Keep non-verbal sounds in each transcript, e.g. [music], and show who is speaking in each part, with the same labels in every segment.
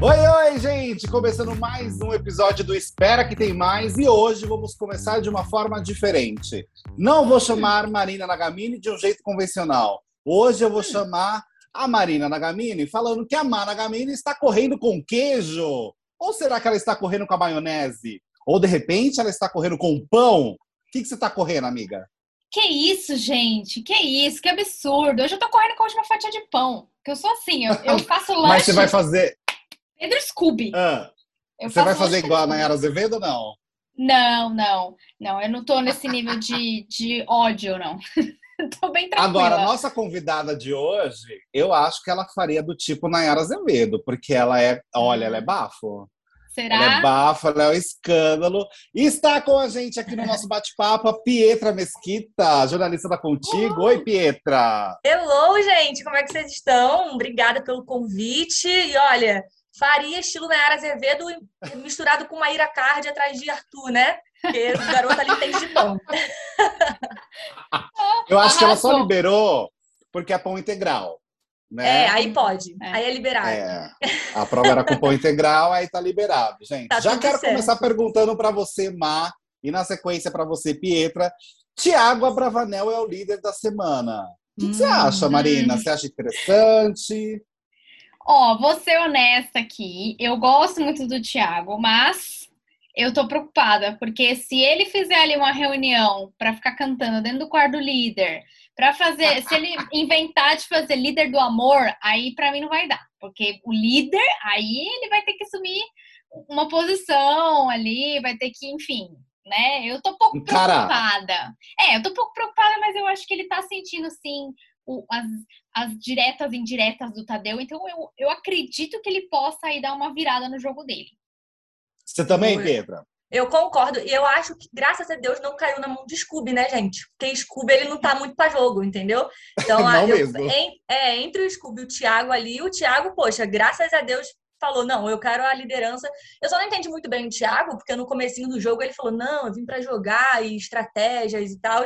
Speaker 1: Oi, oi, gente! Começando mais um episódio do Espera que tem mais e hoje vamos começar de uma forma diferente. Não vou chamar Marina Nagamini de um jeito convencional. Hoje eu vou chamar a Marina Nagamini falando que a Mar Nagamini está correndo com queijo. Ou será que ela está correndo com a maionese? Ou de repente ela está correndo com pão? O que, que você está correndo, amiga?
Speaker 2: Que isso, gente? Que isso? Que absurdo. Hoje eu tô correndo com a última fatia de pão. Que eu sou assim, eu, eu [laughs] faço lanche.
Speaker 1: Mas você vai fazer.
Speaker 2: Pedro Scooby.
Speaker 1: Ah, você vai fazer igual a Nayara Azevedo ou não?
Speaker 2: Não, não. Não, eu não tô nesse nível de, de ódio, não. [laughs] Tô bem tranquila.
Speaker 1: Agora, a nossa convidada de hoje, eu acho que ela faria do tipo Nayara Azevedo, porque ela é, olha, ela é bafo.
Speaker 2: Será?
Speaker 1: Ela é bafo, ela é um escândalo. E está com a gente aqui no nosso bate-papo a Pietra Mesquita, jornalista da Contigo. Oi, Pietra!
Speaker 3: Hello, gente! Como é que vocês estão? Obrigada pelo convite. E olha, faria estilo Nayara Azevedo misturado com Maíra Card atrás de Arthur, né? Porque o garoto ali tem de bom.
Speaker 1: Eu acho que ela só liberou porque é pão integral. Né?
Speaker 3: É, aí pode.
Speaker 2: É.
Speaker 3: Aí é liberado.
Speaker 1: É, a prova era com pão [laughs] integral, aí tá liberado, gente.
Speaker 3: Tá
Speaker 1: Já quero
Speaker 3: certo.
Speaker 1: começar perguntando para você, Má, e na sequência para você, Pietra. Tiago Abravanel é o líder da semana. O que, que você
Speaker 3: Hum.
Speaker 1: acha, Marina? Você acha interessante?
Speaker 2: Ó, vou ser honesta aqui. Eu gosto muito do Thiago, mas eu tô preocupada, porque se ele fizer ali uma reunião pra ficar cantando dentro do quarto do líder, pra fazer, se ele inventar de fazer líder do amor, aí pra mim não vai dar, porque o líder, aí ele vai ter que assumir uma posição ali, vai ter que, enfim, né? Eu tô um pouco
Speaker 1: Encarar.
Speaker 2: preocupada. É, eu tô um pouco preocupada, mas eu acho que ele tá sentindo, sim, o- as, as diretas e indiretas do Tadeu, então eu, eu acredito que ele possa aí dar uma virada no jogo dele.
Speaker 1: Você também,
Speaker 3: Oi. Eu concordo. E eu acho que, graças a Deus, não caiu na mão de Scooby, né, gente? Porque Scooby, ele não tá muito pra jogo, entendeu? Então, [laughs]
Speaker 1: Não
Speaker 3: eu-
Speaker 1: mesmo.
Speaker 3: em- é, entre o Scooby e o Thiago ali, o Thiago, poxa, graças a Deus, falou, não, eu quero a liderança. Eu só não entendi muito bem o Thiago, porque no comecinho do jogo ele falou, não, eu vim pra jogar e estratégias e tal.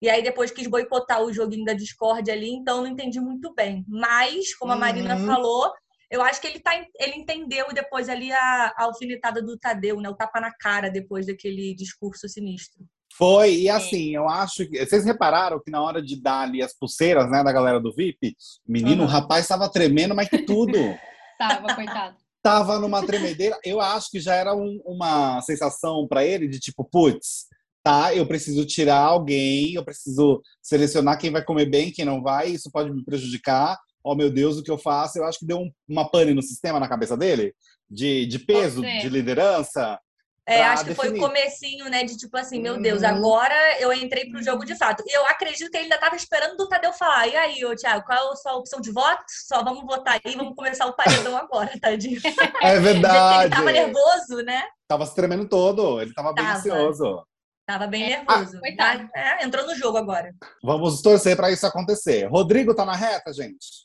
Speaker 3: E aí depois quis boicotar o joguinho da Discord ali, então não entendi muito bem. Mas, como a Marina
Speaker 1: Uhum.
Speaker 3: falou, eu acho que ele, tá, ele entendeu e depois ali a, a alfinetada do Tadeu, né? O tapa na cara depois daquele discurso sinistro.
Speaker 1: Foi,
Speaker 3: É.
Speaker 1: e assim, eu acho que. Vocês repararam que na hora de dar ali as pulseiras, né, da galera do VIP, menino,
Speaker 3: Uhum.
Speaker 1: o rapaz estava tremendo, mas que tudo. [laughs]
Speaker 2: Tava, coitado.
Speaker 1: tava numa tremedeira. Eu acho que já era um- uma sensação para ele de tipo, putz, tá, eu preciso tirar alguém, eu preciso selecionar quem vai comer bem, quem não vai, isso pode me prejudicar. Oh, meu Deus, o que eu faço? Eu acho que deu um- uma pane no sistema na cabeça dele, de, de peso, de liderança.
Speaker 3: É, acho que foi o
Speaker 1: definir.
Speaker 3: comecinho, né? De tipo assim, meu Deus,
Speaker 1: Uhum.
Speaker 3: agora eu entrei pro jogo de fato. E eu acredito que ele ainda tava esperando do Tadeu falar. E aí, ô Thiago, qual é a sua opção de voto? Só vamos votar aí, vamos começar o paredão agora, [laughs] tadinho.
Speaker 1: É
Speaker 3: Ele
Speaker 1: verdade.
Speaker 3: tava nervoso, né?
Speaker 1: Tava se tremendo todo, ele tava bem
Speaker 3: Tava.
Speaker 1: ansioso.
Speaker 3: Tava bem
Speaker 2: É.
Speaker 3: nervoso.
Speaker 2: coitado.
Speaker 3: Mas, é, entrou no jogo agora.
Speaker 1: Vamos torcer para isso acontecer. Rodrigo tá na reta, gente?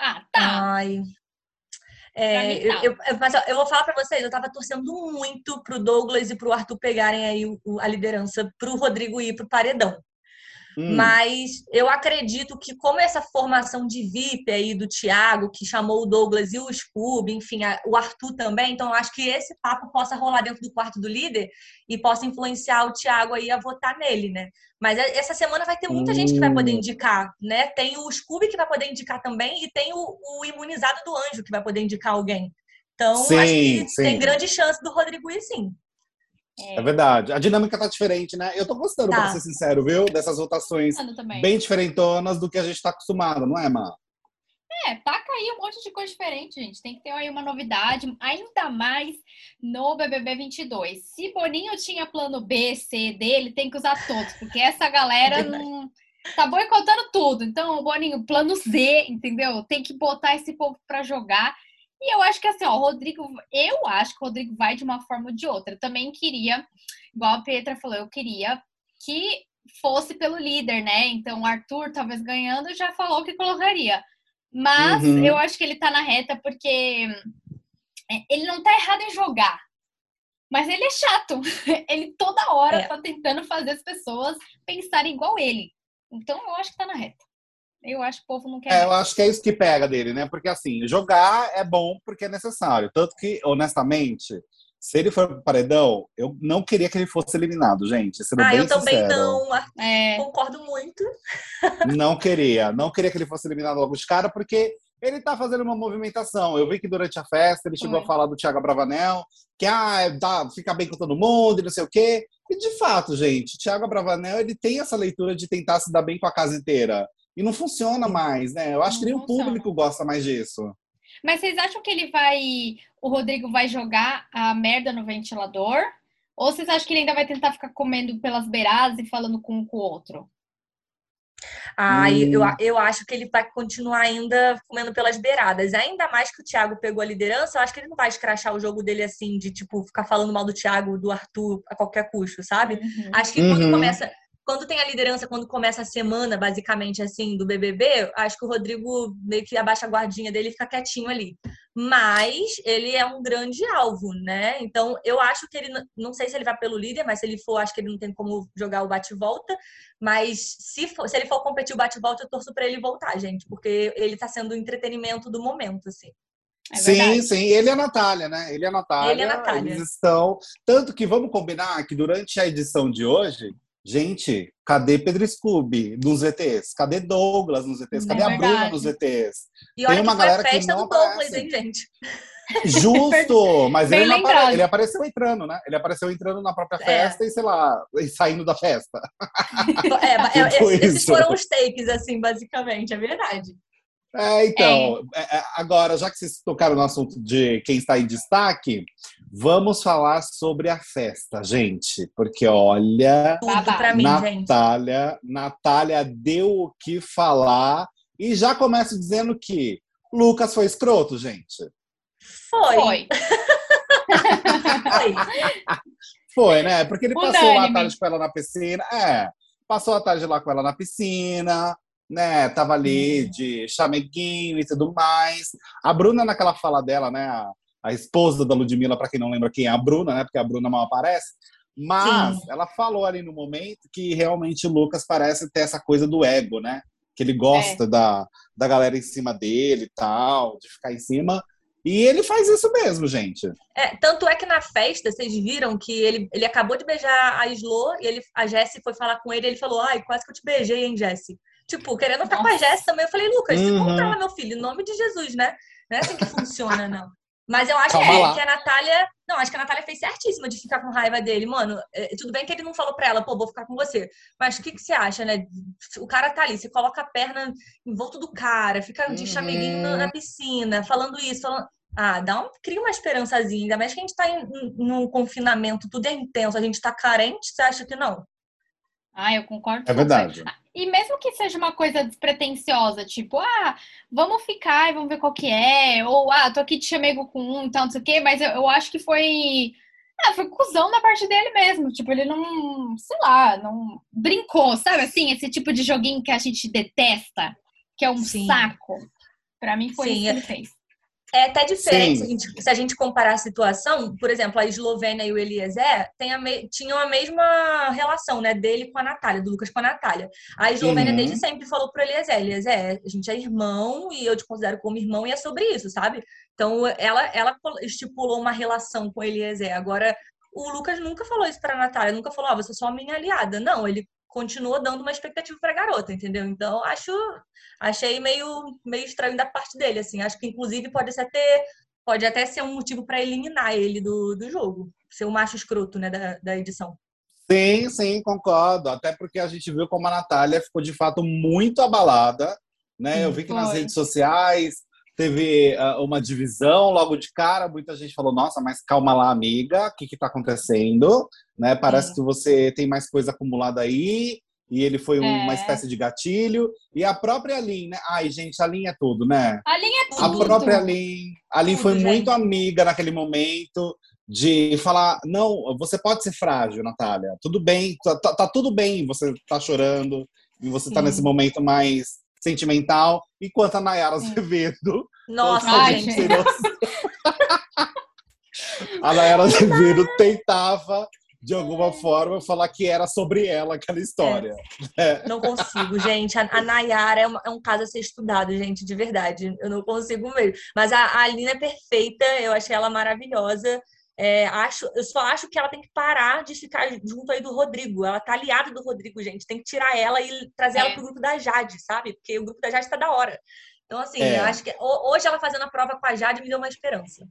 Speaker 2: Ah, tá.
Speaker 3: Ai. É,
Speaker 2: mim, tá.
Speaker 3: eu- eu- mas eu vou falar pra vocês, eu tava torcendo muito pro Douglas e pro Arthur pegarem aí o- a liderança pro Rodrigo ir pro paredão.
Speaker 1: Hum,
Speaker 3: Mas eu acredito que, como essa formação de VIP aí do Thiago, que chamou o Douglas e o Scooby, enfim, a- o Arthur também, então eu acho que esse papo possa rolar dentro do quarto do líder e possa influenciar o Thiago aí a votar nele, né? Mas é- essa semana vai ter muita gente que vai poder
Speaker 1: Hum.
Speaker 3: indicar, né? Tem o Scooby que vai poder indicar também e tem o, o imunizado do anjo que vai poder indicar alguém. Então,
Speaker 1: Sim,
Speaker 3: acho que
Speaker 1: sim.
Speaker 3: tem grande chance do Rodrigo ir sim.
Speaker 1: É verdade. A dinâmica tá diferente, né? Eu tô gostando, pra
Speaker 3: Tá.
Speaker 1: ser sincero, viu? Dessas
Speaker 2: também.
Speaker 1: bem diferentonas do que a gente tá acostumado, não é, Má?
Speaker 2: É, taca aí um monte de coisa diferente, gente. Tem que ter aí uma novidade, ainda mais no BBB 22. Se Boninho tinha plano B, C dele, tem que usar todos, porque essa galera [laughs]
Speaker 3: É
Speaker 2: não tá boicotando tudo. Então, Boninho, plano Z, entendeu? Tem que botar esse povo pra jogar. E eu acho que assim, ó, o Rodrigo, eu acho que o Rodrigo vai de uma forma ou de outra. Eu também queria, igual a Petra falou, eu queria que fosse pelo líder, né? Então, o Arthur, talvez ganhando, já falou que colocaria. Mas
Speaker 1: Uhum.
Speaker 2: eu acho que ele tá na reta porque é, ele não tá errado em jogar. Mas ele é chato. [laughs] Ele toda hora
Speaker 3: É.
Speaker 2: tá tentando fazer as pessoas pensarem igual ele. Então eu acho que tá na reta. Eu acho que o povo não quer.
Speaker 1: É, eu acho que é isso que pega dele, né? Porque assim, jogar é bom porque é necessário. Tanto que, honestamente, se ele for pro paredão, eu não queria que ele fosse eliminado, gente. Sendo
Speaker 3: Ah,
Speaker 1: bem
Speaker 3: eu também
Speaker 1: sincero.
Speaker 3: não. ah,
Speaker 2: É,
Speaker 3: Concordo muito. [laughs]
Speaker 1: Não queria. Não queria que ele fosse eliminado logo de cara, porque ele tá fazendo uma movimentação. Eu vi que durante a festa ele chegou
Speaker 2: Foi.
Speaker 1: a falar do Thiago Bravanel, que ah, dá, fica bem com todo mundo e não sei o quê. E de fato, gente, Thiago Bravanel ele tem essa leitura de tentar se dar bem com a casa inteira. E não funciona mais, né? Eu acho
Speaker 2: Não
Speaker 1: que nem o público gosta mais disso.
Speaker 2: Mas vocês acham que ele vai. O Rodrigo vai jogar a merda no ventilador? Ou vocês acham que ele ainda vai tentar ficar comendo pelas beiradas e falando com um com o outro?
Speaker 3: Ah, e eu,
Speaker 1: Hum.
Speaker 3: eu acho que ele vai continuar ainda comendo pelas beiradas. Ainda mais que o Thiago pegou a liderança, eu acho que ele não vai escrachar o jogo dele assim, de tipo, ficar falando mal do Thiago, do Arthur a qualquer custo, sabe?
Speaker 2: Uhum.
Speaker 3: Acho que quando
Speaker 1: Uhum.
Speaker 3: começa. Quando tem a liderança, quando começa a semana, basicamente, assim, do BBB, acho que o Rodrigo meio que abaixa a guardinha dele e fica quietinho ali. Mas ele é um grande alvo, né? Então, eu acho que ele, não sei se ele vai pelo líder, mas se ele for, acho que ele não tem como jogar o bate-volta. Mas se, for- se ele for competir o bate-volta, eu torço pra ele voltar, gente, porque ele tá sendo o entretenimento do momento, assim.
Speaker 2: É
Speaker 1: sim, sim. Ele é a Natália, né? Ele é a Natália.
Speaker 3: Ele é a Natália.
Speaker 1: Eles estão. Tanto que vamos combinar que durante a edição de hoje, gente, cadê Pedro Scooby nos VTs? Cadê Douglas nos VTs?
Speaker 2: É
Speaker 1: Cadê a Bruna nos VTs?
Speaker 3: E
Speaker 1: Tem
Speaker 3: olha
Speaker 1: uma
Speaker 3: que
Speaker 1: galera que
Speaker 3: festa
Speaker 1: não
Speaker 3: do Douglas,
Speaker 1: aparece.
Speaker 3: hein, gente? [laughs] [laughs]
Speaker 1: Justo! Mas ele, apare- ele apareceu entrando, né? Ele apareceu entrando na própria
Speaker 3: É.
Speaker 1: festa e, sei lá, e saindo da festa. [laughs]
Speaker 3: É, é,
Speaker 1: Tipo
Speaker 3: esses
Speaker 1: isso.
Speaker 3: foram os takes, assim, basicamente, é verdade.
Speaker 1: É, então, é, é, agora, já que vocês tocaram no assunto de quem está em destaque, vamos falar sobre a festa, gente. Porque, olha,
Speaker 3: Tudo pra mim, gente.
Speaker 1: Natália, deu o que falar e já começa dizendo que Lucas foi escroto, gente.
Speaker 3: Foi.
Speaker 2: Foi.
Speaker 3: Foi.
Speaker 1: Foi, né? Porque ele passou a tarde com ela na piscina. É, passou a tarde lá com ela na piscina, né? Tava ali
Speaker 3: Uhum.
Speaker 1: de chameguinho e tudo mais. A Bruna, naquela fala dela, né? A, esposa da Ludmilla, pra quem não lembra quem é a Bruna, né? Porque a Bruna mal aparece. Mas
Speaker 3: Sim.
Speaker 1: ela falou ali no momento que realmente o Lucas parece ter essa coisa do ego, né? Que ele gosta da, da galera em cima dele e tal, de ficar em cima. E ele faz isso mesmo, gente.
Speaker 3: É, tanto é que na festa, vocês viram que ele, ele acabou de beijar a Slo e ele, a Jessie foi falar com ele e ele falou: Ai, quase que eu te beijei, hein, Jessie? Tipo, querendo ficar com a
Speaker 2: Nossa.
Speaker 3: Jessie também. Eu falei, Lucas, se
Speaker 1: Uhum.
Speaker 3: controla, meu filho, em nome de Jesus, né? Não é assim que funciona, não. Mas eu acho que,
Speaker 1: lá.
Speaker 3: que a Natália. Não, acho que a Natália fez certíssima de ficar com raiva dele. Mano, é, tudo bem que ele não falou pra ela, pô, vou ficar com você. Mas o que, que você acha, né? O cara tá ali, você coloca a perna em volta do cara, fica de
Speaker 1: Uhum.
Speaker 3: chameguinho na, na piscina, falando isso, falando. Ah, dá um, cria uma esperançazinha. Ainda mais que a gente tá em, em- num confinamento, tudo é intenso, a gente tá carente, você acha que não?
Speaker 2: Ah, eu concordo.
Speaker 1: É verdade.
Speaker 2: E mesmo que seja uma coisa despretensiosa, tipo, ah, vamos ficar e vamos ver qual que é, ou ah, tô aqui de chamego com um e tal, não sei o quê, mas eu, eu acho que foi. Ah, foi cuzão da parte dele mesmo. Tipo, ele não, sei lá, não brincou, sabe assim? Esse tipo de joguinho que a gente detesta, que é um
Speaker 3: Sim.
Speaker 2: saco. Pra mim foi
Speaker 3: Sim,
Speaker 2: isso que
Speaker 3: é-
Speaker 2: ele fez.
Speaker 3: É até diferente se a, gente, se a gente comparar a situação, por exemplo, a Eslovênia e o Eliezer a me- tinham a mesma relação, né, dele com a Natália, do Lucas com a Natália. A Eslovênia
Speaker 1: Uhum.
Speaker 3: desde sempre falou pro Eliezer, Eliezer, a gente é irmão e eu te considero como irmão e é sobre isso, sabe? Então, ela, ela estipulou uma relação com o Eliezer. Agora, o Lucas nunca falou isso pra Natália, nunca falou, ah, você é só minha aliada. Não, ele continuou dando uma expectativa pra garota, entendeu? Então, acho achei meio, meio estranho da parte dele, assim. Acho que, inclusive, pode até ter, pode até ser um motivo para eliminar ele do, do jogo. Ser o macho escroto, né, da, da edição.
Speaker 1: Sim, sim, concordo. Até porque a gente viu como a Natália ficou de fato muito abalada, né? Eu vi que nas redes sociais teve ah, uma divisão logo de cara. Muita gente falou: Nossa, mas calma lá, amiga, o que que tá acontecendo? Né? Parece
Speaker 3: Sim.
Speaker 1: que você tem mais coisa acumulada aí. E ele foi uma
Speaker 2: É.
Speaker 1: espécie de gatilho. E a própria Aline, né? Ai, gente, a Aline é tudo, né?
Speaker 2: A linha é
Speaker 1: A
Speaker 2: tudo.
Speaker 1: própria Aline, a
Speaker 3: Tudo,
Speaker 1: foi
Speaker 3: gente.
Speaker 1: muito amiga naquele momento de falar, não, você pode ser frágil, Natália. Tudo bem, tá, tá- tá tudo bem você tá chorando e você tá
Speaker 3: Sim.
Speaker 1: nesse momento mais sentimental. Enquanto a Nayara
Speaker 2: Sim.
Speaker 1: Azevedo...
Speaker 3: Nossa,
Speaker 2: Ai,
Speaker 3: gente.
Speaker 2: gente. [laughs]
Speaker 1: a Nayara Azevedo tentava de alguma forma, falar que era sobre ela aquela história.
Speaker 3: É. Não consigo, gente. A, a Nayara é, uma, é, um caso a ser estudado, gente, de verdade. Eu não consigo mesmo. Mas a, a Alina é perfeita, eu achei ela maravilhosa. É, acho, eu só acho que ela tem que parar de ficar junto aí do Rodrigo. Ela tá aliada do Rodrigo, gente. Tem que tirar ela e trazer é. ela pro grupo da Jade, sabe? Porque o grupo da Jade tá da hora. Então, assim, é. eu acho que hoje ela fazendo a prova com a Jade me deu uma esperança.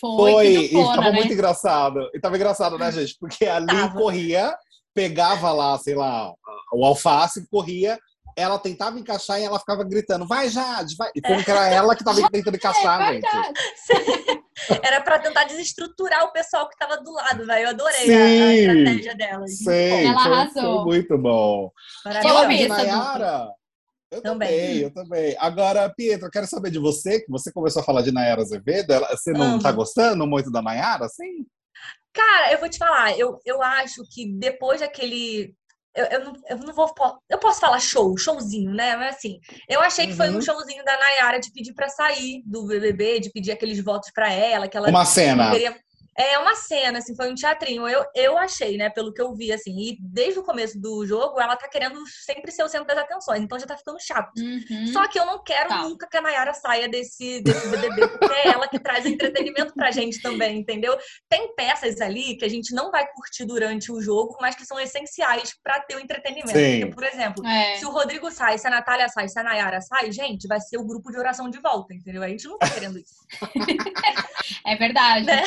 Speaker 1: Foi, Foi e tava né? muito engraçado. E tava engraçado, né, gente? Porque ali tava. corria, pegava lá, sei lá, o alface, corria, ela tentava encaixar e ela ficava gritando, vai Jade, vai. E como que era ela que tava [laughs] tentando encaixar, é, gente. [laughs]
Speaker 3: Era para tentar desestruturar o pessoal que tava do lado, velho. Eu adorei sim, a, a, estratégia dela.
Speaker 1: Sim, ela
Speaker 2: foi, arrasou.
Speaker 1: Foi muito bom.
Speaker 2: Falando de
Speaker 1: Nayara, eu também. também, eu também. Agora, Pietro, eu quero saber de você, que você começou a falar de Nayara Azevedo. Você não Amo. tá gostando muito da Nayara, sim?
Speaker 3: Cara, eu vou te falar, eu, eu acho que depois daquele. Eu, eu, não, eu não vou. Eu posso falar show, showzinho, né? Mas assim, eu achei que foi um uhum. showzinho da Nayara de pedir para sair do BBB, de pedir aqueles votos para ela, que ela
Speaker 1: Uma cena. Queria...
Speaker 3: É uma cena, assim, foi um teatrinho. Eu, eu achei, né, pelo que eu vi, assim. E desde o começo do jogo, ela tá querendo sempre ser o centro das atenções. Então já tá ficando chato. Uhum. Só que eu não quero tá. nunca que a Nayara saia desse, desse BBB, porque é ela que traz entretenimento pra gente também, entendeu? Tem peças ali que a gente não vai curtir durante o jogo, mas que são essenciais para ter o entretenimento. Porque, por exemplo, é. se o Rodrigo sai, se a Natália sai, se a Nayara sai, gente, vai ser o grupo de oração de volta, entendeu? A gente não tá querendo isso. [laughs]
Speaker 2: é verdade. Né?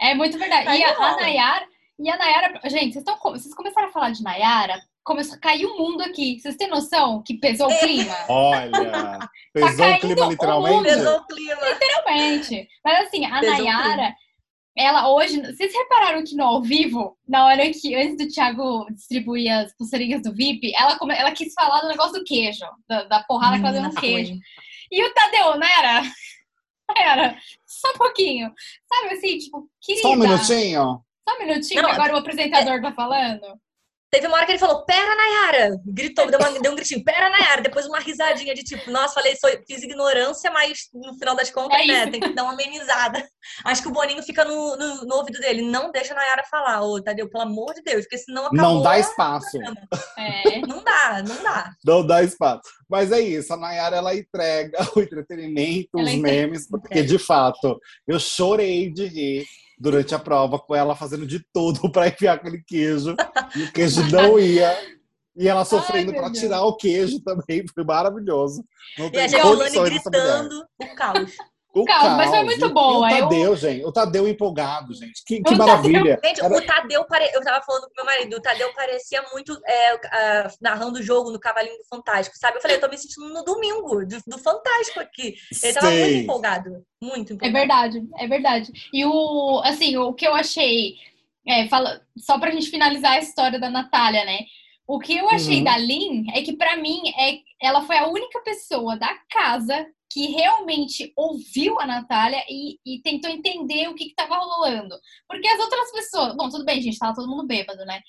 Speaker 2: É muito verdade. e a, a, Nayara, e a Nayara, gente, vocês, estão, vocês começaram a falar de Nayara, começou a cair o mundo aqui. Vocês têm noção que pesou o clima? [laughs]
Speaker 1: Olha, tá pesou tá o clima literalmente? O
Speaker 3: pesou o clima.
Speaker 2: Literalmente. Mas assim, a pesou Nayara, ela hoje, vocês repararam que no ao vivo, na hora que, antes do Thiago distribuir as pulseirinhas do VIP, ela, ela quis falar do negócio do queijo, da, da porrada hum, que ela deu no queijo. E o Tadeu, não era? Era, só um pouquinho. Sabe assim, tipo, querida.
Speaker 1: Só um minutinho.
Speaker 2: Só um minutinho, Não, agora o apresentador é... tá falando.
Speaker 3: Teve uma hora que ele falou, pera, Nayara! Gritou, deu, uma, deu um gritinho, pera, Nayara! Depois uma risadinha de tipo, nossa, falei, sou, fiz ignorância, mas no final das contas, é né, tem que dar uma amenizada. Acho que o Boninho fica no, no, no ouvido dele, não deixa a Nayara falar, ô, Tadeu, pelo amor de Deus, porque senão acabou...
Speaker 1: Não dá espaço.
Speaker 3: É. Não dá, não dá.
Speaker 1: Não dá espaço. Mas é isso, a Nayara, ela entrega [laughs] o entretenimento, ela os memes, porque, de fato, eu chorei de rir durante a prova com ela fazendo de tudo [laughs] para enfiar aquele queijo e o queijo não ia. E ela sofrendo para tirar o queijo também, foi maravilhoso.
Speaker 3: Não e a Geolane gritando o caos.
Speaker 2: O caos, mas foi muito boa.
Speaker 1: o Tadeu, eu... gente. O Tadeu empolgado, gente. Que, que maravilha.
Speaker 3: Tadeu, gente, Era... o Tadeu, pare... eu tava falando com meu marido, o Tadeu parecia muito é, uh, narrando o jogo no Cavalinho do Fantástico, sabe? Eu falei, eu tô me sentindo no domingo do, do Fantástico aqui. Ele tava muito empolgado. Muito empolgado.
Speaker 2: É verdade, é verdade. E o, assim, o que eu achei, é, fala, só pra gente finalizar a história da Natália, né? O que eu achei uhum. da Lin é que, para mim, é, ela foi a única pessoa da casa que realmente ouviu a Natália e, e tentou entender o que estava rolando. Porque as outras pessoas. Bom, tudo bem, gente, tava todo mundo bêbado, né?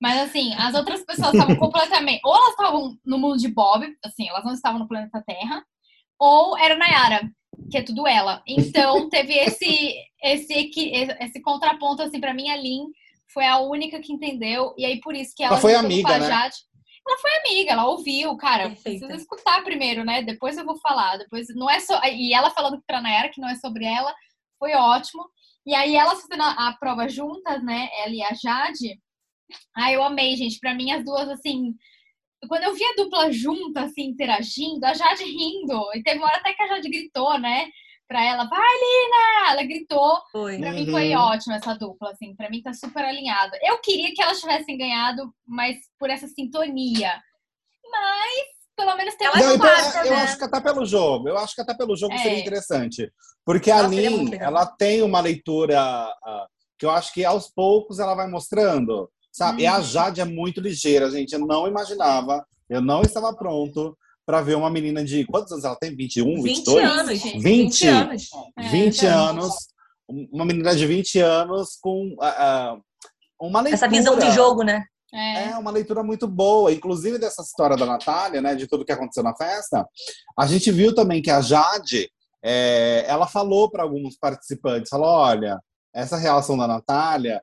Speaker 2: Mas assim, as outras pessoas estavam [laughs] completamente. Ou elas estavam no mundo de Bob, assim, elas não estavam no planeta Terra, ou era Nayara, que é tudo ela. Então teve esse esse esse contraponto assim para mim a Lin foi a única que entendeu e aí por isso que ela,
Speaker 1: ela foi amiga, né?
Speaker 2: Jade, ela foi amiga, ela ouviu, cara. Perfeita. Precisa escutar primeiro, né? Depois eu vou falar. Depois não é só. E ela falando pra Nayara que não é sobre ela, foi ótimo. E aí elas fazendo a, a prova juntas, né? Ela e a Jade. Ah, eu amei, gente. Pra mim, as duas, assim. Quando eu vi a dupla junta, assim, interagindo, a Jade rindo. E teve uma hora até que a Jade gritou, né? Pra ela, vai, Lina! Ela gritou. Foi. Pra uhum. mim foi uhum. ótimo essa dupla, assim. Pra mim tá super alinhado. Eu queria que elas tivessem ganhado, mas por essa sintonia. Mas, pelo menos tem uma
Speaker 1: então, Eu né? acho que até pelo jogo. Eu acho que até pelo jogo é. seria interessante. Porque Nossa, a Lin, ela tem uma leitura que eu acho que aos poucos ela vai mostrando. Sabe? Hum. E a uhum. Jade é muito ligeira, gente. Eu não imaginava. Eu não estava pronto para ver uma menina de quantos anos ela tem? 21, 22? 20
Speaker 3: anos.
Speaker 1: 20, 20 anos. 20 é, anos. Uma menina de 20 anos com uh, uma leitura.
Speaker 3: Essa visão de jogo, né?
Speaker 1: É. é. uma leitura muito boa, inclusive dessa história da Natália, né, de tudo que aconteceu na festa. A gente viu também que a Jade, é, ela falou para alguns participantes, falou, olha, essa relação da Natália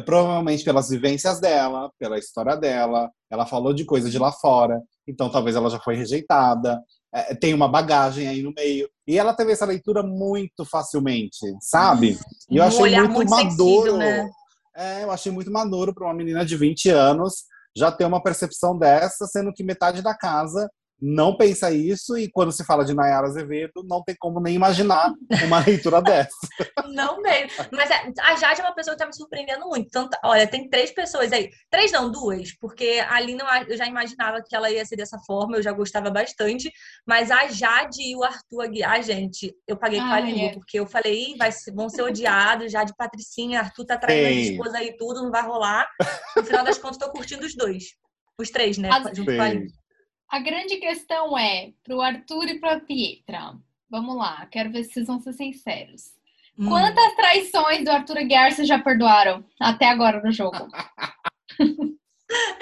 Speaker 1: provavelmente pelas vivências dela, pela história dela. Ela falou de coisa de lá fora, então talvez ela já foi rejeitada. É, tem uma bagagem aí no meio. E ela teve essa leitura muito facilmente, sabe? E eu
Speaker 3: Um
Speaker 1: achei
Speaker 3: olhar
Speaker 1: muito,
Speaker 3: muito
Speaker 1: maduro.
Speaker 3: sensível, né?
Speaker 1: É, eu achei muito maduro para uma menina de 20 anos já ter uma percepção dessa, sendo que metade da casa não pensa isso, e quando se fala de Nayara Azevedo, não tem como nem imaginar uma [laughs] leitura dessa.
Speaker 3: Não mesmo. Mas é, a Jade é uma pessoa que tá me surpreendendo muito. Tanto, olha, tem três pessoas aí. Três não, duas. Porque a Lina eu já imaginava que ela ia ser dessa forma, eu já gostava bastante. Mas a Jade e o Arthur Aguiar, gente, eu paguei com a língua.
Speaker 2: é.
Speaker 3: Porque eu falei, Ih, vai, vão ser odiados. Jade Patricinha, Arthur tá traindo
Speaker 1: Sim.
Speaker 3: a esposa aí tudo, não vai rolar. No final das contas, tô curtindo os dois. Os três, né? Junto com a. Lina.
Speaker 2: A grande questão é, pro Arthur e pra Pietra, vamos lá, quero ver se vocês vão ser sinceros.
Speaker 3: Hum.
Speaker 2: Quantas traições do Arthur Aguiar vocês já perdoaram até agora no jogo? [laughs]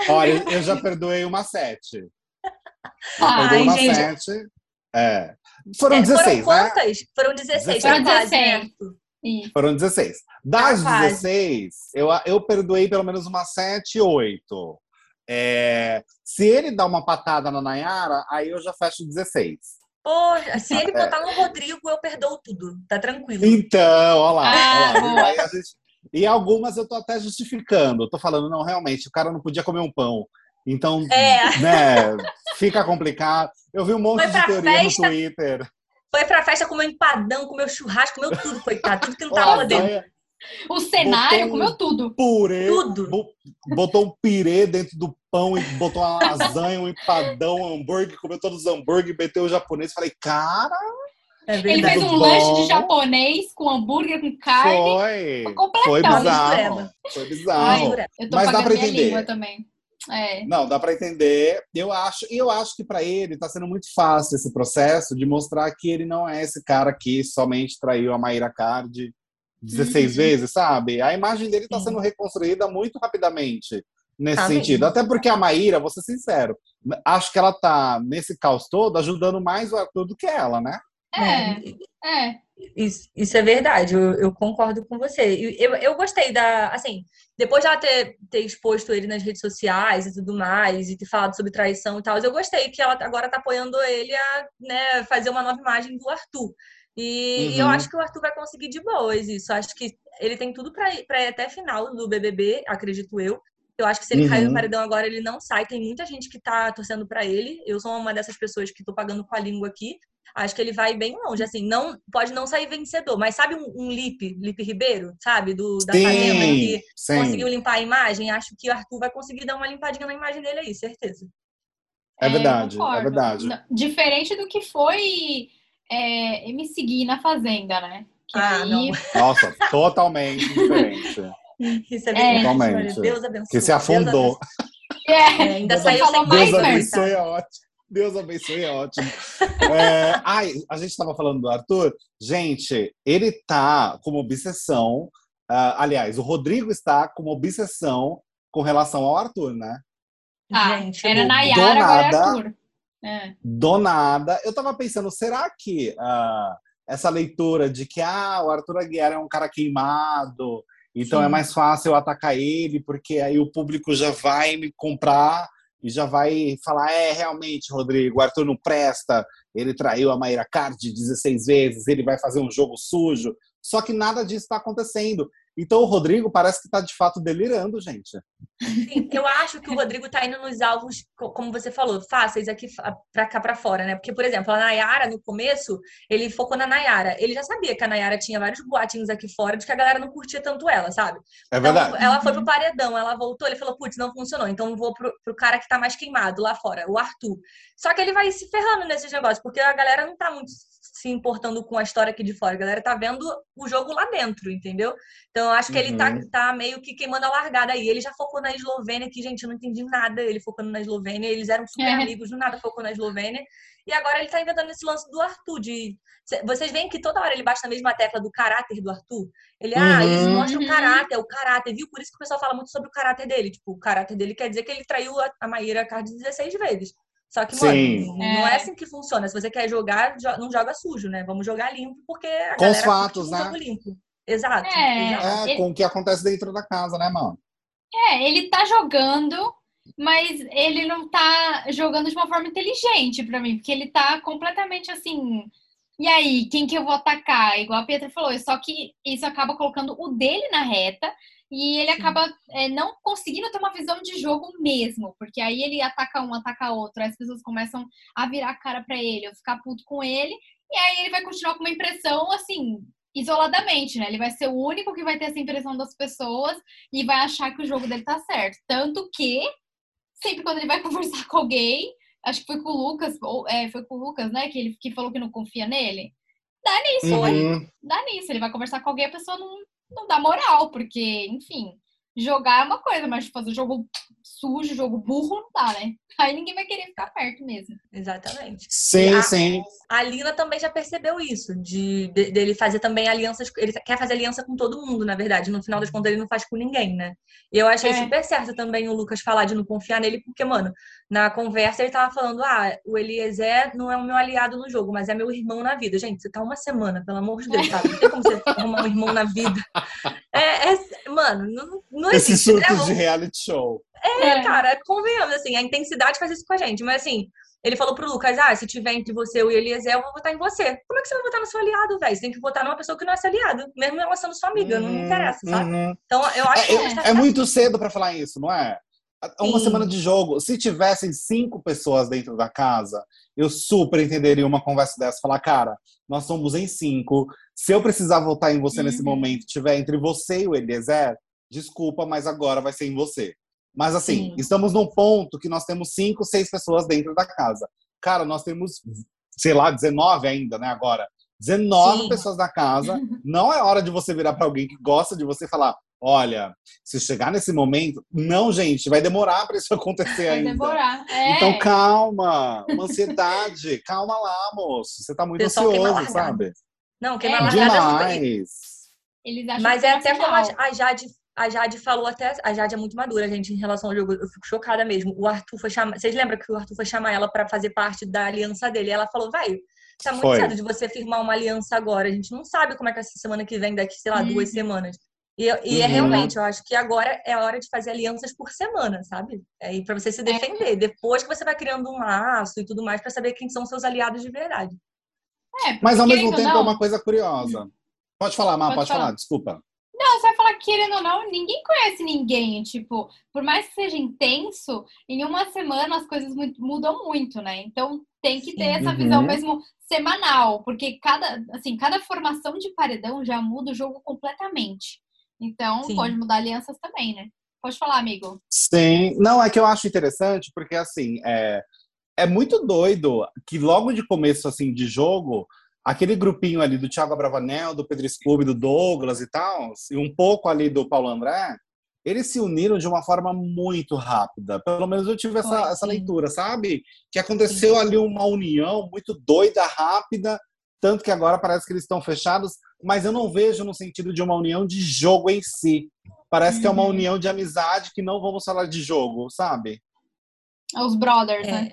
Speaker 1: Olha, eu já perdoei uma sete.
Speaker 2: Ai,
Speaker 1: perdoei uma
Speaker 3: gente.
Speaker 1: sete. É. Foram
Speaker 3: É,
Speaker 1: 16,
Speaker 3: foram
Speaker 1: né?
Speaker 3: quantas? Foram 16.
Speaker 2: Foram
Speaker 3: foi quase,
Speaker 2: 16.
Speaker 3: né, Arthur?
Speaker 2: Ih,
Speaker 1: Foram 16. Das
Speaker 3: Ah, quase.
Speaker 1: 16, eu, eu perdoei pelo menos umas 7, 8. É, se ele dá uma patada na Nayara, aí eu já fecho 16.
Speaker 3: Poxa, se ele
Speaker 1: É.
Speaker 3: botar no Rodrigo, eu perdoo tudo. Tá tranquilo.
Speaker 1: Então, olha lá.
Speaker 2: Ah,
Speaker 1: olha lá. a gente- E algumas eu tô até justificando. Eu tô falando, não, realmente, o cara não podia comer um pão. Então,
Speaker 3: É.
Speaker 1: né, fica complicado. Eu vi um monte de teoria
Speaker 3: festa.
Speaker 1: no Twitter.
Speaker 3: Foi pra festa, comeu empadão, comeu churrasco, comeu tudo, coitado. Tudo que não tava lá dentro.
Speaker 2: O cenário
Speaker 1: Botou um-
Speaker 2: comeu tudo.
Speaker 1: purê,
Speaker 3: Tudo.
Speaker 1: bo- botou um pirê dentro do pão e botou uma lasanha, um empadão, um hambúrguer, comeu todos os hambúrguer, meteu o japonês. Falei, cara,
Speaker 3: É
Speaker 2: Ele fez um
Speaker 1: Bom.
Speaker 2: lanche de japonês com hambúrguer, com carne.
Speaker 1: foi.
Speaker 2: Foi
Speaker 1: bizarro. Foi bizarro.
Speaker 3: Mistura.
Speaker 2: eu tô
Speaker 1: Mas dá pra
Speaker 2: minha
Speaker 1: entender.
Speaker 2: língua também. É.
Speaker 1: Não, dá pra entender. Eu acho, e eu acho que pra ele tá sendo muito fácil esse processo de mostrar que ele não é esse cara que somente traiu a Maíra Card 16
Speaker 3: Uhum. [laughs]
Speaker 1: vezes, sabe? A imagem dele tá
Speaker 3: Sim.
Speaker 1: sendo reconstruída muito rapidamente nesse
Speaker 3: Tá
Speaker 1: sentido.
Speaker 3: mesmo.
Speaker 1: Até porque a Maíra, vou ser sincero, acho que ela tá nesse caos todo ajudando mais o Arthur do que ela, né?
Speaker 2: É, é.
Speaker 3: Isso, isso é verdade, eu, eu concordo com você. Eu, eu gostei da. Assim, depois de ela ter, ter exposto ele nas redes sociais e tudo mais, e ter falado sobre traição e tal, eu gostei que ela agora tá apoiando ele a né, fazer uma nova imagem do Arthur. E, e eu
Speaker 1: Uhum.
Speaker 3: acho que o Arthur vai conseguir de boas isso. Acho que ele tem tudo pra ir, pra ir até final do BBB, acredito eu. Eu acho que se ele cair no
Speaker 1: Uhum.
Speaker 3: paredão agora, ele não sai. Tem muita gente que tá torcendo pra ele. Eu sou uma dessas pessoas que tô pagando com a língua aqui. Acho que ele vai bem longe. Assim, não pode não sair vencedor, mas sabe um, um Lipe, Lipe Ribeiro, sabe? Do, da Fazenda, que
Speaker 1: sim.
Speaker 3: conseguiu limpar a imagem. Acho que o Arthur vai conseguir dar uma limpadinha na imagem dele aí, certeza.
Speaker 1: É verdade,
Speaker 2: concordo.
Speaker 1: é verdade.
Speaker 2: Diferente do que foi é, me seguir na Fazenda, né? Que
Speaker 3: Ah,
Speaker 2: aí,
Speaker 3: não. [laughs]
Speaker 1: Nossa, totalmente diferente.
Speaker 3: Isso é
Speaker 2: É.
Speaker 3: verdade.
Speaker 1: Totalmente.
Speaker 3: Deus abençoe.
Speaker 1: Que se
Speaker 3: Deus
Speaker 1: afundou.
Speaker 2: É,
Speaker 3: abençoe. É, ainda
Speaker 2: Você
Speaker 3: saiu sem
Speaker 2: mais,
Speaker 1: Deus abençoe, é ótimo. Deus abençoe, é ótimo. É, ai, a gente estava falando do Arthur. Gente, ele tá com uma obsessão. ah, aliás, o Rodrigo está com uma obsessão com relação ao Arthur, né?
Speaker 2: Ah,
Speaker 3: Gente,
Speaker 2: era Nayara,
Speaker 1: do
Speaker 2: agora é. Arthur. É.
Speaker 1: Do nada. Eu tava pensando, será que ah, essa leitura de que ah, o Arthur Aguiar é um cara queimado, então
Speaker 3: Sim.
Speaker 1: é mais fácil eu atacar ele, porque aí o público já vai me comprar e já vai falar: é, realmente, Rodrigo, o Arthur não presta, ele traiu a Maíra Card 16 vezes, ele vai fazer um jogo sujo. Só que nada disso está acontecendo. Então o Rodrigo parece que está de fato delirando, gente.
Speaker 3: Sim, eu acho que o Rodrigo tá indo nos alvos, co- como você falou, fáceis aqui pra cá pra fora, né? Porque, por exemplo, a Nayara, no começo, ele focou na Nayara. Ele já sabia que a Nayara tinha vários boatinhos aqui fora de que a galera não curtia tanto ela, sabe?
Speaker 1: É
Speaker 3: Então,
Speaker 1: verdade.
Speaker 3: ela foi pro paredão, ela voltou, ele falou, putz, não funcionou, então vou pro, pro cara que tá mais queimado lá fora, o Arthur. Só que ele vai se ferrando nesses negócios, porque a galera não tá muito se importando com a história aqui de fora, a galera tá vendo o jogo lá dentro, entendeu? Então eu acho que ele tá,
Speaker 1: Uhum.
Speaker 3: tá meio que queimando a largada aí. Ele já focou na Eslovênia, que, gente, eu não entendi nada, ele focando na Eslovênia, eles eram super
Speaker 2: É.
Speaker 3: amigos, do nada focou na Eslovênia. E agora ele tá inventando esse lance do Arthur, de... Cê- Vocês veem que toda hora ele bate na mesma tecla do caráter do Arthur? Ele, ah, eles
Speaker 1: Uhum.
Speaker 3: mostram o
Speaker 2: Uhum.
Speaker 3: caráter, o caráter, viu? Por isso que o pessoal fala muito sobre o caráter dele. Tipo, o caráter dele quer dizer que ele traiu a, a Maíra Card 16 vezes. Só que, mano,
Speaker 1: Sim.
Speaker 3: não é
Speaker 2: É.
Speaker 3: assim que funciona. Se você quer jogar, jo- não joga sujo, né? Vamos jogar limpo, porque a
Speaker 1: Com os fatos, né?
Speaker 3: jogo limpo. Exato.
Speaker 2: É.
Speaker 3: exato.
Speaker 1: É, com o que acontece dentro da casa, né, mano?
Speaker 2: É, ele tá jogando, mas ele não tá jogando de uma forma inteligente pra mim, porque ele tá completamente assim. E aí, quem que eu vou atacar? Igual a Pietra falou, só que isso acaba colocando o dele na reta e ele acaba é, não conseguindo ter uma visão de jogo mesmo, porque aí ele ataca um, ataca outro, aí as pessoas começam a virar a cara pra ele, ou ficar puto com ele, e aí ele vai continuar com uma impressão assim, isoladamente, né? Ele vai ser o único que vai ter essa impressão das pessoas e vai achar que o jogo dele tá certo. Tanto que, sempre quando ele vai [laughs] conversar com alguém, acho que foi com o Lucas, ou é, foi com o Lucas, né? Que ele que falou que não confia nele. Dá nisso, né?
Speaker 1: Uhum.
Speaker 2: Dá nisso. Ele vai conversar com alguém, a pessoa não, não dá moral, porque, enfim, jogar é uma coisa, mas fazer jogo sujo, jogo burro, não dá, né? Aí ninguém vai querer ficar perto mesmo.
Speaker 3: Exatamente.
Speaker 1: Sim,
Speaker 3: a-
Speaker 1: sim.
Speaker 3: A Lina também já percebeu isso, de, de- dele fazer também alianças. Ele quer fazer aliança com todo mundo, na verdade. No final das contas, ele não faz com ninguém, né? E eu achei
Speaker 2: É.
Speaker 3: super certo também o Lucas falar de não confiar nele, porque, mano, na conversa ele tava falando: ah, o Eliezer não é o meu aliado no jogo, mas é meu irmão na vida. Gente, você tá uma semana, pelo amor de Deus, sabe? Não tem como você arrumar um irmão na vida. [laughs] É, é- mano, não, não
Speaker 1: Esses
Speaker 3: existe. né?
Speaker 1: surtos de reality show.
Speaker 3: É, cara, convenhamos, assim, a intensidade faz isso com a gente. Mas assim, ele falou pro Lucas: ah, se tiver entre você e o Eliezer, eu vou votar em você. Como é que você vai votar no seu aliado, velho? Você tem que votar numa pessoa que não é seu aliado, mesmo ela sendo sua amiga, não me interessa, sabe?
Speaker 1: Uhum.
Speaker 3: Então eu acho que
Speaker 1: É,
Speaker 3: o Lucas tá-
Speaker 1: É muito cedo pra falar isso, não é? Uma
Speaker 3: Sim.
Speaker 1: semana de jogo. Se tivessem cinco pessoas dentro da casa, eu super entenderia uma conversa dessa. Falar, cara, nós somos em cinco. Se eu precisar votar em você nesse
Speaker 2: Uhum.
Speaker 1: momento, tiver entre você e o Eliezer, desculpa, mas agora vai ser em você. Mas assim,
Speaker 3: Sim.
Speaker 1: estamos num ponto que nós temos cinco, seis pessoas dentro da casa. Cara, nós temos, sei lá, 19 ainda, né? Agora. 19
Speaker 3: Sim.
Speaker 1: pessoas na casa. [laughs] Não é hora de você virar pra alguém que gosta de você e falar: olha, se chegar nesse momento. Não, gente, vai demorar pra isso [laughs] acontecer
Speaker 2: Vai
Speaker 1: ainda.
Speaker 2: demorar. É.
Speaker 1: Então calma, uma ansiedade, [laughs] calma lá, moço. Você tá muito
Speaker 3: Pessoal
Speaker 1: ansioso, sabe?
Speaker 3: Não, quem vai
Speaker 2: É,
Speaker 3: tem.
Speaker 1: Demais.
Speaker 2: Eles acham
Speaker 3: Mas
Speaker 2: que
Speaker 3: é
Speaker 2: tá
Speaker 3: até como a Jade, a Jade falou até. A Jade é muito madura, gente, em relação ao jogo. Eu fico chocada mesmo. O Arthur foi chamar. Vocês lembram que o Arthur foi chamar ela pra fazer parte da aliança dele? Ela falou, vai. Tá muito
Speaker 1: Foi.
Speaker 3: cedo de você firmar uma aliança agora. A gente não sabe como é que vai ser semana que vem, daqui, sei lá, duas
Speaker 2: Uhum.
Speaker 3: semanas. E, e é
Speaker 1: Uhum.
Speaker 3: realmente, eu acho que agora é a hora de fazer alianças por semana, sabe? Aí para você se defender. Depois que você vai criando um laço e tudo mais pra saber quem são seus aliados de verdade.
Speaker 2: É,
Speaker 1: Mas ao mesmo tempo é
Speaker 2: não-
Speaker 1: uma coisa curiosa. Pode falar, Má,
Speaker 2: Pode
Speaker 1: pode, falar.
Speaker 2: falar.
Speaker 1: desculpa.
Speaker 2: Não, você vai falar que, querendo ou não, ninguém conhece ninguém. Tipo, por mais que seja intenso, em uma semana as coisas mu- mudam muito, né? Então tem que ter
Speaker 3: Sim.
Speaker 2: essa
Speaker 1: Uhum.
Speaker 2: visão mesmo semanal, porque cada, assim, cada formação de paredão já muda o jogo completamente. Então
Speaker 3: Sim.
Speaker 2: pode mudar alianças também, né? Pode falar, amigo.
Speaker 1: Sim, não, é que eu acho interessante, porque assim, é, é muito doido que logo de começo assim de jogo, aquele grupinho ali do Thiago Abravanel, do Pedro Scooby, do Douglas e tal, e um pouco ali do Paulo André, eles se uniram de uma forma muito rápida. Pelo menos eu tive essa, essa leitura, sabe? Que aconteceu ali uma união muito doida, rápida, tanto que agora parece que eles estão fechados, mas eu não vejo no sentido de uma união de jogo em si. Parece que é uma
Speaker 2: Uhum.
Speaker 1: união de amizade que não vamos falar de jogo, sabe?
Speaker 2: Os brothers,
Speaker 3: É.
Speaker 2: né?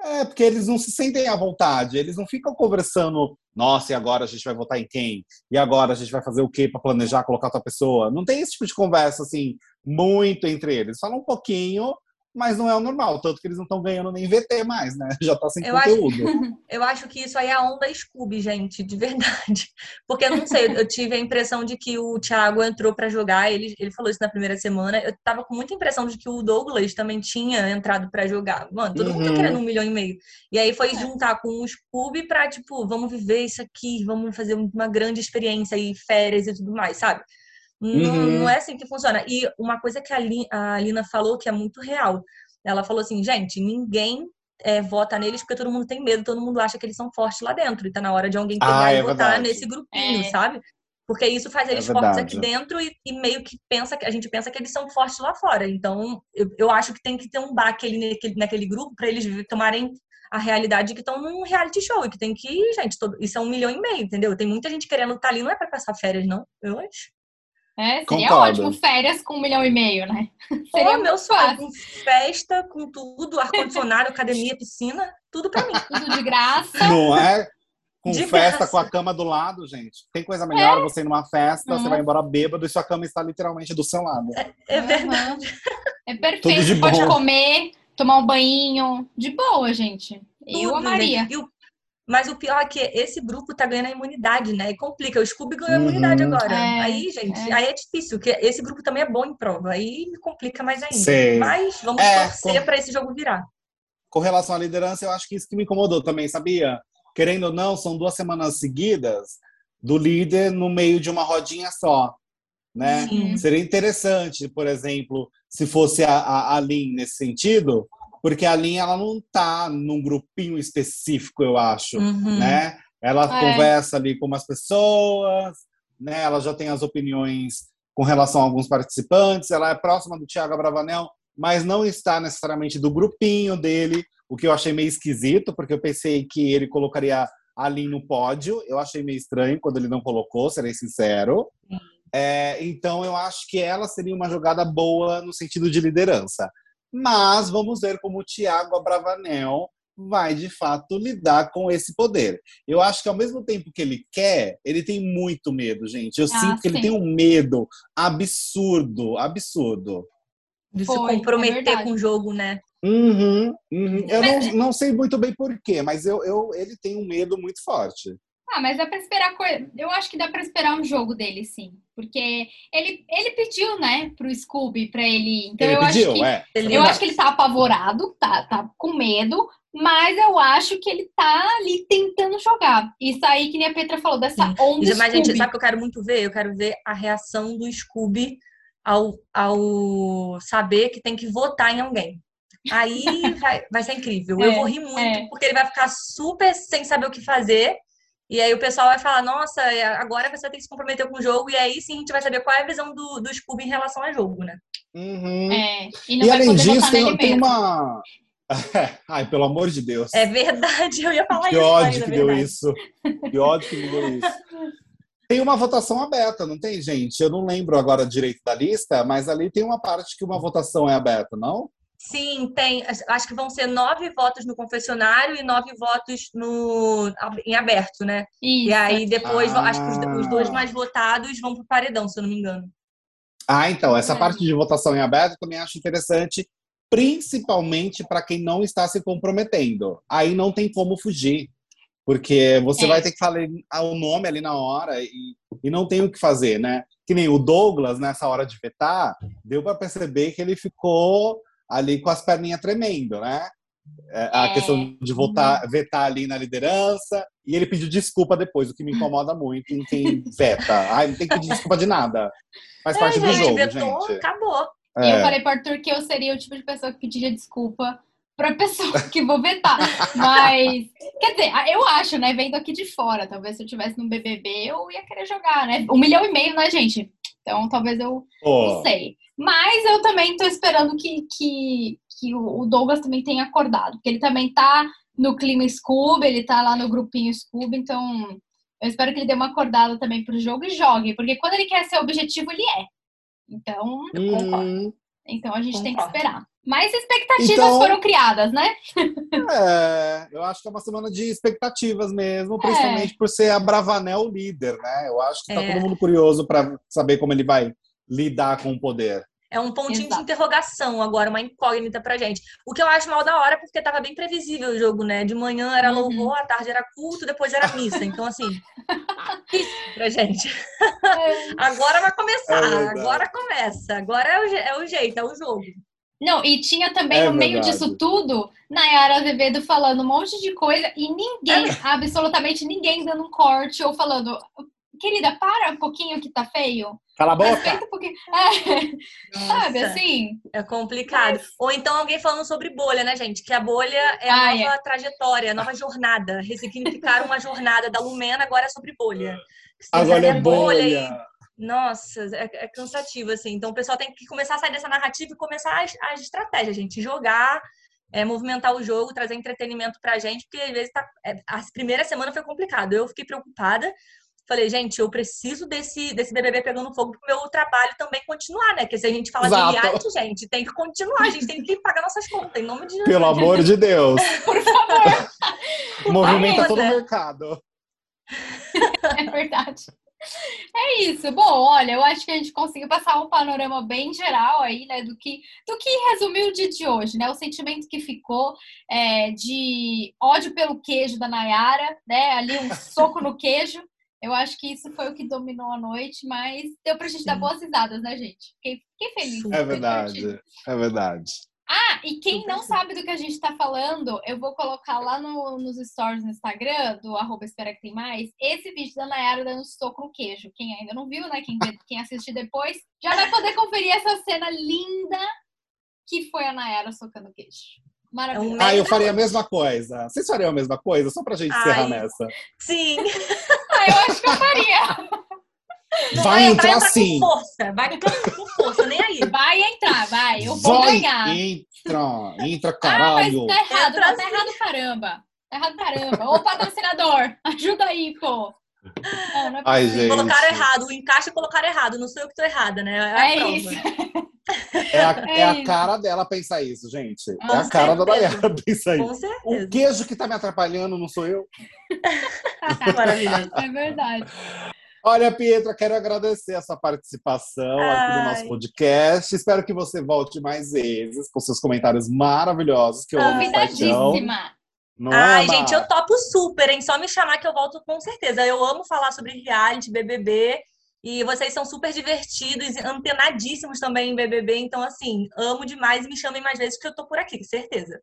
Speaker 1: É, porque eles não se sentem à vontade, eles não ficam conversando, nossa, e agora a gente vai votar em quem? E agora a gente vai fazer o quê para planejar colocar outra pessoa? Não tem esse tipo de conversa, assim, muito entre eles. Falam um pouquinho, mas não é o normal, tanto que eles não estão ganhando nem VT mais, né? [laughs] Já tá sem
Speaker 3: Eu acho-
Speaker 1: conteúdo. [laughs]
Speaker 3: Eu acho que isso aí é a onda Scooby, gente, de verdade. [laughs] Porque eu não sei, eu tive a impressão de que o Thiago entrou pra jogar, ele, ele falou isso na primeira semana. Eu tava com muita impressão de que o Douglas também tinha entrado pra jogar. Mano, todo mundo tá
Speaker 1: Uhum.
Speaker 3: querendo um milhão e meio. E aí foi
Speaker 2: É.
Speaker 3: juntar com o Scooby pra, tipo, vamos viver isso aqui, vamos fazer uma grande experiência aí, férias e tudo mais, sabe? Não,
Speaker 1: Uhum.
Speaker 3: não é assim que funciona. E uma coisa que a, Li- a Lina falou que é muito real. Ela falou assim, gente, ninguém é, vota neles porque todo mundo tem medo, todo mundo acha que eles são fortes lá dentro. E tá na hora de alguém pegar
Speaker 1: Ah,
Speaker 3: e
Speaker 1: é
Speaker 3: votar
Speaker 1: verdade.
Speaker 3: nesse grupinho,
Speaker 2: É.
Speaker 3: sabe? Porque isso faz
Speaker 1: É
Speaker 3: eles fortes aqui dentro e, e meio que pensa que a gente pensa que eles são fortes lá fora. Então, eu, eu acho que tem que ter um baque ali naquele, naquele grupo para eles tomarem a realidade de que estão num reality show e que tem que, gente, todo, isso é um milhão e meio, entendeu? Tem muita gente querendo estar ali, não é para passar férias, não. Eu acho.
Speaker 2: É, seria
Speaker 1: Concordo.
Speaker 2: ótimo férias com um milhão e meio, né?
Speaker 3: Pô, [laughs]
Speaker 2: Seria
Speaker 3: meu sonho, festa, com tudo, ar-condicionado, academia, piscina, tudo pra mim. [laughs]
Speaker 2: Tudo de graça.
Speaker 1: Não é? Com
Speaker 3: De
Speaker 1: festa,
Speaker 3: graça.
Speaker 1: com a cama do lado, gente. Tem coisa melhor você ir numa festa, você
Speaker 2: Uhum.
Speaker 1: vai embora bêbado e sua cama está literalmente do seu lado.
Speaker 3: É
Speaker 2: Aham.
Speaker 3: verdade.
Speaker 2: É
Speaker 1: Tudo
Speaker 2: perfeito. pode
Speaker 1: bom.
Speaker 2: comer, tomar um banho. De boa, gente. Eu
Speaker 3: Tudo,
Speaker 2: amaria.
Speaker 3: gente. E o- Mas o pior é que esse grupo tá ganhando a imunidade, né? E complica. O Scooby ganhou a imunidade
Speaker 1: Uhum.
Speaker 3: agora.
Speaker 2: É,
Speaker 3: aí, gente,
Speaker 2: é.
Speaker 3: aí é difícil, porque esse grupo também é bom em prova. Aí complica mais ainda.
Speaker 1: Sei.
Speaker 3: Mas vamos
Speaker 1: É,
Speaker 3: torcer
Speaker 1: com-
Speaker 3: pra esse jogo virar.
Speaker 1: Com relação à liderança, eu acho que isso que me incomodou também, sabia? Querendo ou não, são duas semanas seguidas do líder no meio de uma rodinha só, né?
Speaker 3: Sim.
Speaker 1: Seria interessante, por exemplo, se fosse a, a, a Lin nesse sentido, porque a Lin ela não tá num grupinho específico, eu acho,
Speaker 3: Uhum.
Speaker 1: né? Ela
Speaker 2: É.
Speaker 1: conversa ali com umas pessoas, né? Ela já tem as opiniões com relação a alguns participantes, ela é próxima do Thiago Bravanel, mas não está necessariamente do grupinho dele, o que eu achei meio esquisito, porque eu pensei que ele colocaria a Lin no pódio. Eu achei meio estranho quando ele não colocou, serei sincero. É, então eu acho que ela seria uma jogada boa no sentido de liderança. Mas vamos ver como o Thiago Abravanel vai de fato lidar com esse poder. Eu acho que ao mesmo tempo que ele quer, ele tem muito medo, gente. Eu
Speaker 2: Ah,
Speaker 1: sinto que ele tem um medo absurdo, absurdo.
Speaker 3: De se
Speaker 2: é
Speaker 3: comprometer
Speaker 2: verdade.
Speaker 3: com o jogo, né?
Speaker 1: Uhum, uhum. Eu
Speaker 2: Mas-
Speaker 1: não, não sei muito bem porquê, mas eu, eu, ele tem um medo muito forte.
Speaker 2: Ah, mas dá pra esperar coisa. Eu acho que dá pra esperar um jogo dele, sim. Porque ele, ele pediu, né, pro Scooby pra ele. Então
Speaker 1: ele
Speaker 2: eu
Speaker 1: pediu,
Speaker 2: acho que.
Speaker 1: é.
Speaker 3: Ele-
Speaker 2: Eu acho que ele tá apavorado, tá, tá com medo, mas eu acho que ele tá ali tentando jogar. Isso aí, que nem a Petra falou, dessa
Speaker 3: Sim.
Speaker 2: onda
Speaker 3: Mas, gente, sabe o que eu quero muito ver? Eu quero ver a reação do Scooby ao, ao saber que tem que votar em alguém. Aí vai, vai ser incrível. Eu
Speaker 2: É,
Speaker 3: vou rir muito,
Speaker 2: é.
Speaker 3: porque ele vai ficar super sem saber o que fazer. E aí o pessoal vai falar, nossa, é, agora você vai ter que se comprometer com o jogo. E aí sim a gente vai saber qual é a visão do, do Scooby em relação ao jogo, né?
Speaker 1: Uhum.
Speaker 2: É, e
Speaker 1: E além disso, tem, tem uma. [laughs] Ai, pelo amor de Deus.
Speaker 3: É verdade, eu ia falar
Speaker 1: que
Speaker 3: isso.
Speaker 1: ódio
Speaker 3: Marina,
Speaker 1: que deu isso. Que ódio que me deu isso. Tem uma votação aberta, não tem, gente? Eu não lembro agora direito da lista, mas ali tem uma parte que uma votação é aberta, não?
Speaker 3: Sim, tem. Acho que vão ser nove votos no confessionário e nove votos no, em aberto, né?
Speaker 2: Isso.
Speaker 3: E aí depois,
Speaker 1: Ah.
Speaker 3: acho que os, os dois mais votados vão pro paredão, se eu não me engano.
Speaker 1: Ah, então, essa
Speaker 2: É.
Speaker 1: parte de votação em aberto eu também acho interessante, principalmente para quem não está se comprometendo. Aí não tem como fugir, porque você
Speaker 2: É.
Speaker 1: vai ter que falar o nome ali na hora e, e não tem o que fazer, né? Que nem o Douglas, nessa hora de vetar, deu para perceber que ele ficou ali com as perninhas tremendo, né? É, a
Speaker 2: É.
Speaker 1: questão de votar, vetar ali na liderança, e ele pediu desculpa depois, o que me incomoda muito em quem veta. Ai, não tem que pedir desculpa de nada. Faz parte do
Speaker 3: É, gente,
Speaker 1: jogo,
Speaker 3: vetou,
Speaker 1: gente.
Speaker 3: acabou.
Speaker 2: E eu
Speaker 1: É.
Speaker 2: falei pro Arthur que eu seria o tipo de pessoa que pediria desculpa pra pessoa [laughs] que vou vetar. Mas, quer dizer, eu acho, né? Vendo aqui de fora, talvez se eu tivesse no BBB, eu ia querer jogar, né? Um milhão e meio, né, gente? Então, talvez eu
Speaker 1: Pô,
Speaker 2: não sei. Mas eu também tô esperando que, que, que o Douglas também tenha acordado. Porque ele também tá no clima Scooby, ele tá lá no grupinho Scooby, então eu espero que ele dê uma acordada também pro jogo e jogue. Porque quando ele quer ser objetivo, ele é. Então,
Speaker 1: hum,
Speaker 2: então a gente tem que
Speaker 3: Concordo.
Speaker 2: esperar. Mas expectativas
Speaker 1: Então-
Speaker 2: foram criadas, né? [laughs]
Speaker 1: é, eu acho que é uma semana de expectativas mesmo, principalmente por ser a Bravanel líder, né? Eu acho que tá
Speaker 3: É.
Speaker 1: todo mundo curioso para saber como ele vai lidar com o poder.
Speaker 3: É um pontinho
Speaker 2: Exato.
Speaker 3: de interrogação agora, uma incógnita pra gente. O que eu acho mal da hora, porque tava bem previsível o jogo, né? De manhã era
Speaker 2: Uhum.
Speaker 3: louvor, à tarde era culto, depois era missa. Então, assim, [laughs] isso pra gente. Agora vai
Speaker 1: É
Speaker 3: começar,
Speaker 1: verdade.
Speaker 3: agora começa. Agora é o, é o jeito, é o jogo.
Speaker 2: Não, e tinha também
Speaker 1: É
Speaker 2: no meio
Speaker 1: verdade.
Speaker 2: disso tudo, Nayara Azevedo falando um monte de coisa e ninguém, absolutamente ninguém dando um corte ou falando, querida, para um pouquinho que tá feio.
Speaker 1: Cala a boca!
Speaker 2: Respeita um pouquinho. [laughs] É, sabe, assim?
Speaker 3: É complicado. Ou então alguém falando sobre bolha, né, gente? Que a bolha é
Speaker 2: Ah,
Speaker 3: a nova trajetória, a nova jornada. Ressignificar uma jornada da Lumena agora é sobre bolha. Que
Speaker 1: Agora é
Speaker 3: a bolha e
Speaker 1: bolha.
Speaker 3: Nossa, é, é cansativo, assim. Então o pessoal tem que começar a sair dessa narrativa e começar as, as estratégias, gente. Jogar, é, movimentar o jogo, trazer entretenimento pra gente, porque às vezes tá, é, a primeira semana foi complicado. Eu fiquei preocupada. Falei, gente, eu preciso desse, desse BBB pegando fogo pro meu trabalho também continuar, né? Porque se a gente fala
Speaker 1: Exato.
Speaker 3: de reality, gente, tem que continuar, a gente tem que pagar nossas contas, em nome de Jesus.
Speaker 1: Pelo amor de Deus. [laughs]
Speaker 2: Por favor. [laughs]
Speaker 1: Movimenta todo o mercado.
Speaker 2: É verdade. É isso. Bom, olha, eu acho que a gente conseguiu passar um panorama bem geral aí, né, do que, do que resumiu o dia de hoje, né? O sentimento que ficou é, de ódio pelo queijo da Nayara, né? Ali um soco no queijo. Eu acho que isso foi o que dominou a noite, mas deu pra gente Sim. dar boas risadas, né, gente? Fiquei, fiquei feliz.
Speaker 1: É verdade, é verdade.
Speaker 2: Ah, e quem não sabe do que a gente está falando, eu vou colocar lá no, nos stories no Instagram, do arroba Espera Que Tem Mais, esse vídeo da Nayara dando soco no queijo. Quem ainda não viu, né? Quem, [laughs] quem assistir depois, já vai poder conferir essa cena linda que foi a Nayara socando queijo. Maravilhoso.
Speaker 1: Ah, eu faria a mesma coisa. Vocês fariam a mesma coisa? Só pra gente Ai, encerrar nessa.
Speaker 3: Sim. [laughs]
Speaker 2: eu acho que eu faria.
Speaker 1: Vai, vai entrar, entrar sim.
Speaker 3: Com força, vai entrar com força, nem aí.
Speaker 2: Vai entrar, vai. Eu vou vai, ganhar.
Speaker 1: Entra, entra, caralho.
Speaker 2: Ah, mas tá errado, entra tá errado, caramba. Tá errado, caramba. Ô, patrocinador, [laughs] ajuda aí, pô.
Speaker 3: Não, não é Ai, gente. Colocaram errado, o encaixe colocaram errado, não sou eu que tô errada, né?
Speaker 2: É, é isso. [laughs] [laughs]
Speaker 1: É a, é, é a cara dela pensar isso, gente. Com é a cara da Dayara [laughs] pensar isso. Com certeza. O queijo que tá me atrapalhando não sou eu.
Speaker 2: Maravilhoso. É verdade.
Speaker 1: Olha, Pietra, quero agradecer a sua participação Ai. aqui no nosso podcast. Espero que você volte mais vezes com seus comentários maravilhosos que eu amo
Speaker 2: Convidadíssima.
Speaker 3: Não Ai, é, gente, eu topo super, hein? Só me chamar que eu volto com certeza. Eu amo falar sobre reality, BBB. E vocês são super divertidos, antenadíssimos também em BBB. Então, assim, amo demais e me chamem mais vezes que eu tô por aqui, certeza.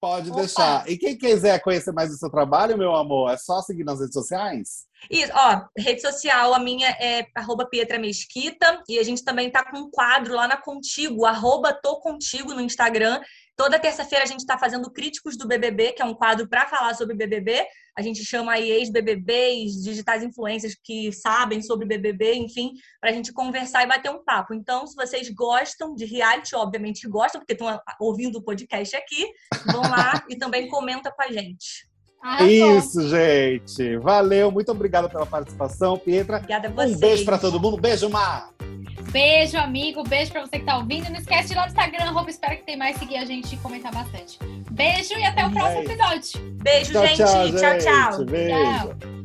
Speaker 1: Pode Opa. deixar. E quem quiser conhecer mais do seu trabalho, meu amor, é só seguir nas redes sociais?
Speaker 3: Isso, ó, rede social, a minha é arroba Pietra Mesquita, e a gente também tá com um quadro lá na Contigo, arroba Tô Contigo no Instagram, Toda terça-feira a gente está fazendo Críticos do BBB, que é um quadro para falar sobre BBB. A gente chama aí ex-BBBs, digitais influências que sabem sobre BBB, enfim, para a gente conversar e bater um papo. Então, se vocês gostam de reality, obviamente gostam, porque estão ouvindo o podcast aqui, vão lá [laughs] e também comenta com a gente.
Speaker 1: Ah, Isso, gente. Valeu, muito obrigado pela participação, Pietra.
Speaker 3: Obrigada a vocês.
Speaker 1: Um beijo para todo mundo. Beijo, Mar.
Speaker 2: Beijo, amigo. Beijo pra você que tá ouvindo. Não esquece de ir lá no Instagram, arroba, espero que tem mais, seguir a gente e comentar bastante. Beijo e até o próximo episódio.
Speaker 3: Beijo, tchau, gente. Tchau, tchau.
Speaker 1: Beijo. Tchau.